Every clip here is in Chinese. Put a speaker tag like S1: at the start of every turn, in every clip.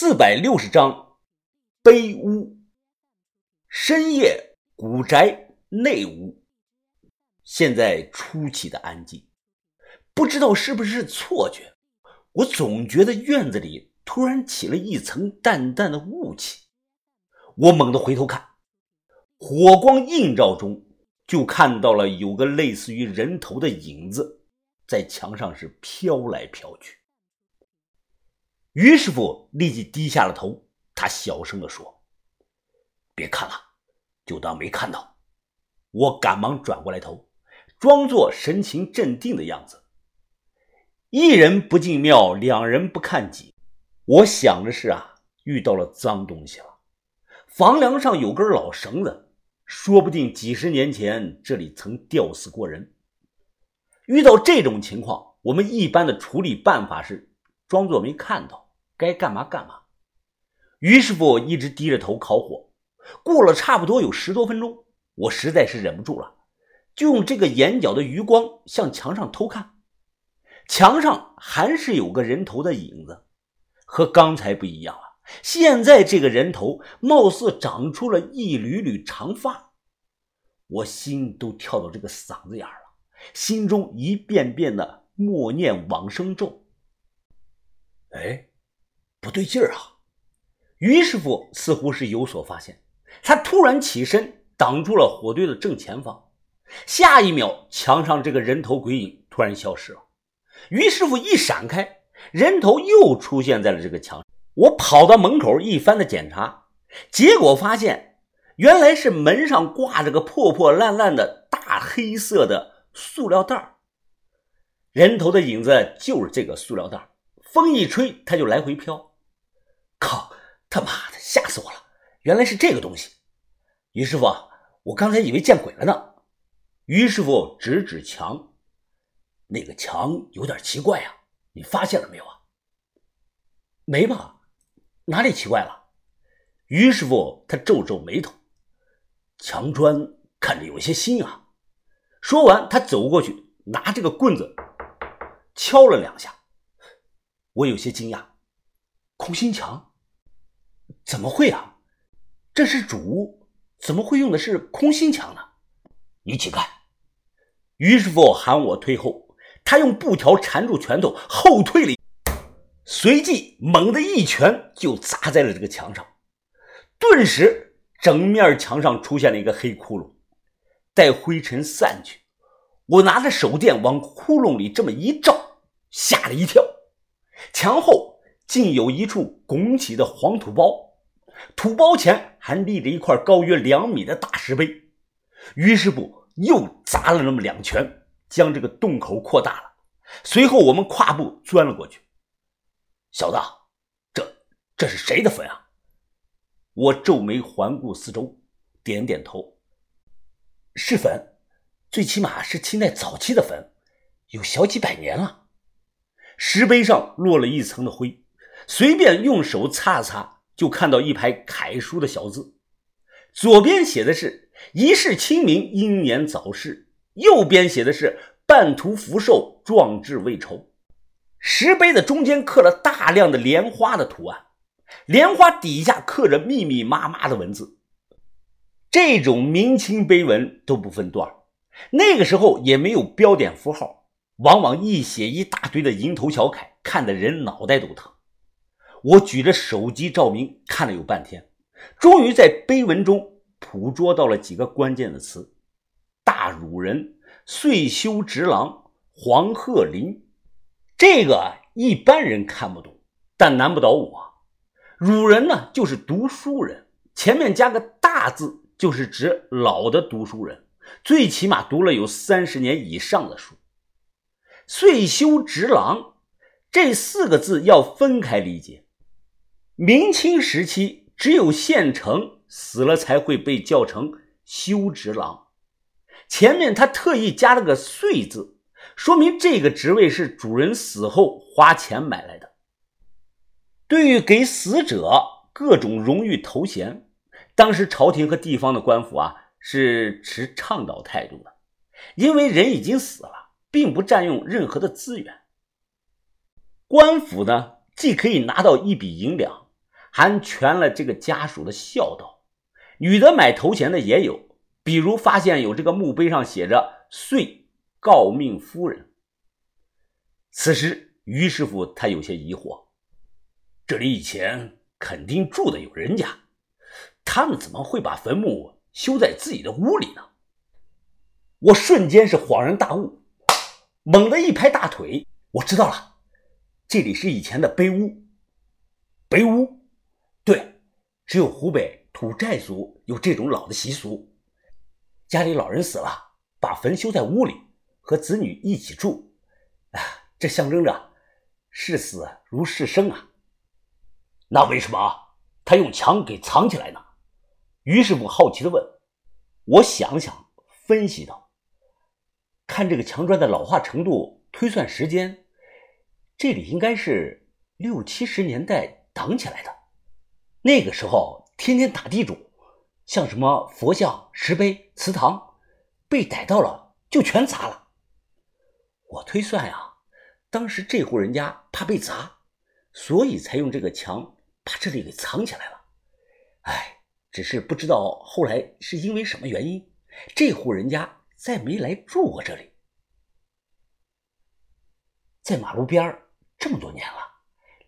S1: 四百六十章，悲屋。深夜古宅内屋，现在出奇的安静，不知道是不是错觉，我总觉得院子里突然起了一层淡淡的雾气。我猛地回头看，火光映照中，就看到了有个类似于人头的影子，在墙上是飘来飘去。于师傅立即低下了头，他小声地说：“别看了，就当没看到。”我赶忙转过来头，装作神情镇定的样子。一人不进庙，两人不看己。我想的是啊，遇到了脏东西了。房梁上有根老绳子，说不定几十年前这里曾吊死过人。遇到这种情况，我们一般的处理办法是装作没看到。该干嘛干嘛。于师傅一直低着头烤火，过了差不多有十多分钟，我实在是忍不住了，就用这个眼角的余光向墙上偷看。墙上还是有个人头的影子，和刚才不一样了。现在这个人头貌似长出了一缕缕长发，我心都跳到这个嗓子眼了，心中一遍遍的默念往生咒。哎。不对劲儿啊！于师傅似乎是有所发现，他突然起身挡住了火堆的正前方。下一秒，墙上这个人头鬼影突然消失了。于师傅一闪开，人头又出现在了这个墙。我跑到门口一番的检查，结果发现原来是门上挂着个破破烂烂的大黑色的塑料袋人头的影子就是这个塑料袋风一吹，它就来回飘。靠！他妈的，吓死我了！原来是这个东西。于师傅，我刚才以为见鬼了呢。于师傅指指墙，那个墙有点奇怪啊，你发现了没有啊？没吧？哪里奇怪了？于师傅他皱皱眉头，墙砖看着有些新啊。说完，他走过去，拿这个棍子敲了两下。我有些惊讶，空心墙。怎么会啊？这是主屋，怎么会用的是空心墙呢？你起看。于师傅喊我退后，他用布条缠住拳头，后退了，随即猛地一拳就砸在了这个墙上，顿时整面墙上出现了一个黑窟窿。待灰尘散去，我拿着手电往窟窿里这么一照，吓了一跳，墙后竟有一处拱起的黄土包。土包前还立着一块高约两米的大石碑，于师傅又砸了那么两拳，将这个洞口扩大了。随后我们跨步钻了过去。小子，这这是谁的坟啊？我皱眉环顾四周，点点头。是坟，最起码是清代早期的坟，有小几百年了。石碑上落了一层的灰，随便用手擦擦。就看到一排楷书的小字，左边写的是“一世清明，英年早逝”，右边写的是“半途福寿，壮志未酬”。石碑的中间刻了大量的莲花的图案，莲花底下刻着密密麻麻的文字。这种明清碑文都不分段，那个时候也没有标点符号，往往一写一大堆的蝇头小楷，看得人脑袋都疼。我举着手机照明看了有半天，终于在碑文中捕捉到了几个关键的词：大儒人、岁修直郎、黄鹤林。这个一般人看不懂，但难不倒我。儒人呢，就是读书人，前面加个大字，就是指老的读书人，最起码读了有三十年以上的书。岁修直郎这四个字要分开理解。明清时期，只有县城死了才会被叫成修职郎。前面他特意加了个“岁”字，说明这个职位是主人死后花钱买来的。对于给死者各种荣誉头衔，当时朝廷和地方的官府啊是持倡导态度的，因为人已经死了，并不占用任何的资源。官府呢，既可以拿到一笔银两。还全了这个家属的孝道。女的买头钱的也有，比如发现有这个墓碑上写着“遂诰命夫人”。此时，于师傅他有些疑惑：这里以前肯定住的有人家，他们怎么会把坟墓修在自己的屋里呢？我瞬间是恍然大悟，猛地一拍大腿，我知道了，这里是以前的碑屋。碑屋，对，只有湖北土寨族有这种老的习俗，家里老人死了，把坟修在屋里，和子女一起住，啊，这象征着视死如视生啊。那为什么他用墙给藏起来呢？于师傅好奇的问。我想想，分析道。看这个墙砖的老化程度，推算时间，这里应该是六七十年代挡起来的。那个时候天天打地主，像什么佛像、石碑、祠堂，被逮到了就全砸了。我推算呀，当时这户人家怕被砸，所以才用这个墙把这里给藏起来了。哎，只是不知道后来是因为什么原因，这户人家。再没来住过这里，在马路边这么多年了，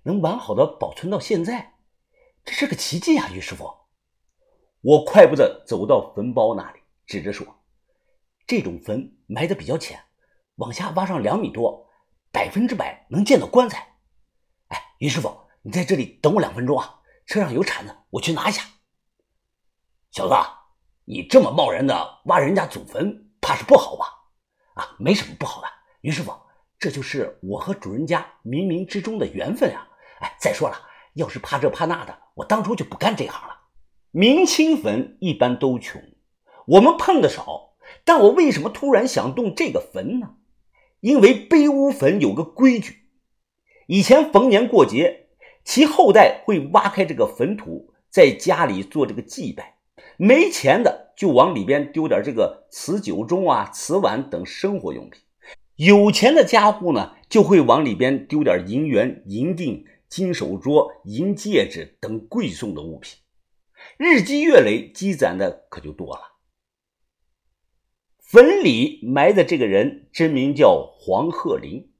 S1: 能完好的保存到现在，这是个奇迹啊！于师傅，我快步的走到坟包那里，指着说：“这种坟埋的比较浅，往下挖上两米多，百分之百能见到棺材。”哎，于师傅，你在这里等我两分钟啊，车上有铲子，我去拿一下。小子，你这么贸然的挖人家祖坟！怕是不好吧？啊，没什么不好的，于师傅，这就是我和主人家冥冥之中的缘分啊！哎，再说了，要是怕这怕那的，我当初就不干这行了。明清坟一般都穷，我们碰的少，但我为什么突然想动这个坟呢？因为碑屋坟有个规矩，以前逢年过节，其后代会挖开这个坟土，在家里做这个祭拜。没钱的就往里边丢点这个瓷酒盅啊、瓷碗等生活用品；有钱的家户呢，就会往里边丢点银元、银锭、金手镯、银戒指等贵重的物品。日积月累，积攒的可就多了。坟里埋的这个人真名叫黄鹤林，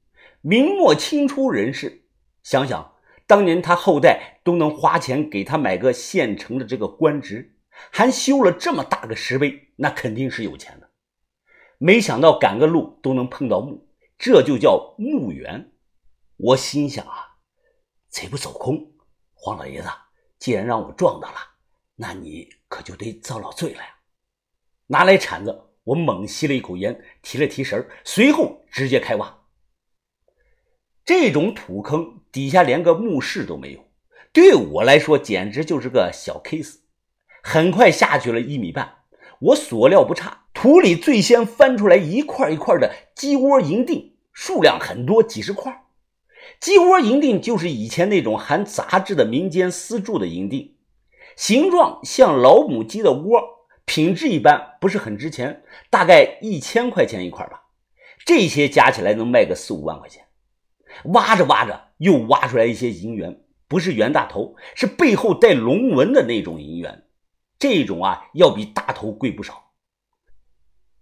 S1: 明末清初人士。想想当年他后代都能花钱给他买个现成的这个官职。还修了这么大个石碑，那肯定是有钱的。没想到赶个路都能碰到墓，这就叫墓缘。我心想啊，贼不走空。黄老爷子，既然让我撞到了，那你可就得遭老罪了呀！拿来铲子，我猛吸了一口烟，提了提神随后直接开挖。这种土坑底下连个墓室都没有，对我来说简直就是个小 case。很快下去了一米半，我所料不差，土里最先翻出来一块一块的鸡窝银锭，数量很多，几十块。鸡窝银锭就是以前那种含杂质的民间私铸的银锭，形状像老母鸡的窝，品质一般，不是很值钱，大概一千块钱一块吧。这些加起来能卖个四五万块钱。挖着挖着，又挖出来一些银元，不是袁大头，是背后带龙纹的那种银元。这种啊，要比大头贵不少。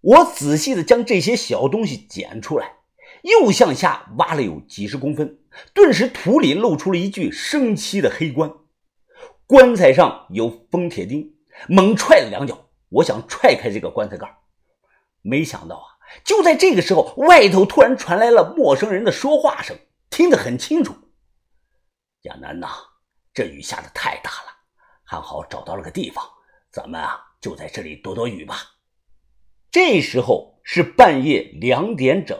S1: 我仔细的将这些小东西捡出来，又向下挖了有几十公分，顿时土里露出了一具生漆的黑棺，棺材上有封铁钉，猛踹了两脚，我想踹开这个棺材盖，没想到啊，就在这个时候，外头突然传来了陌生人的说话声，听得很清楚：“亚楠呐，这雨下的太大了，还好找到了个地方。”咱们啊，就在这里躲躲雨吧。这时候是半夜两点整。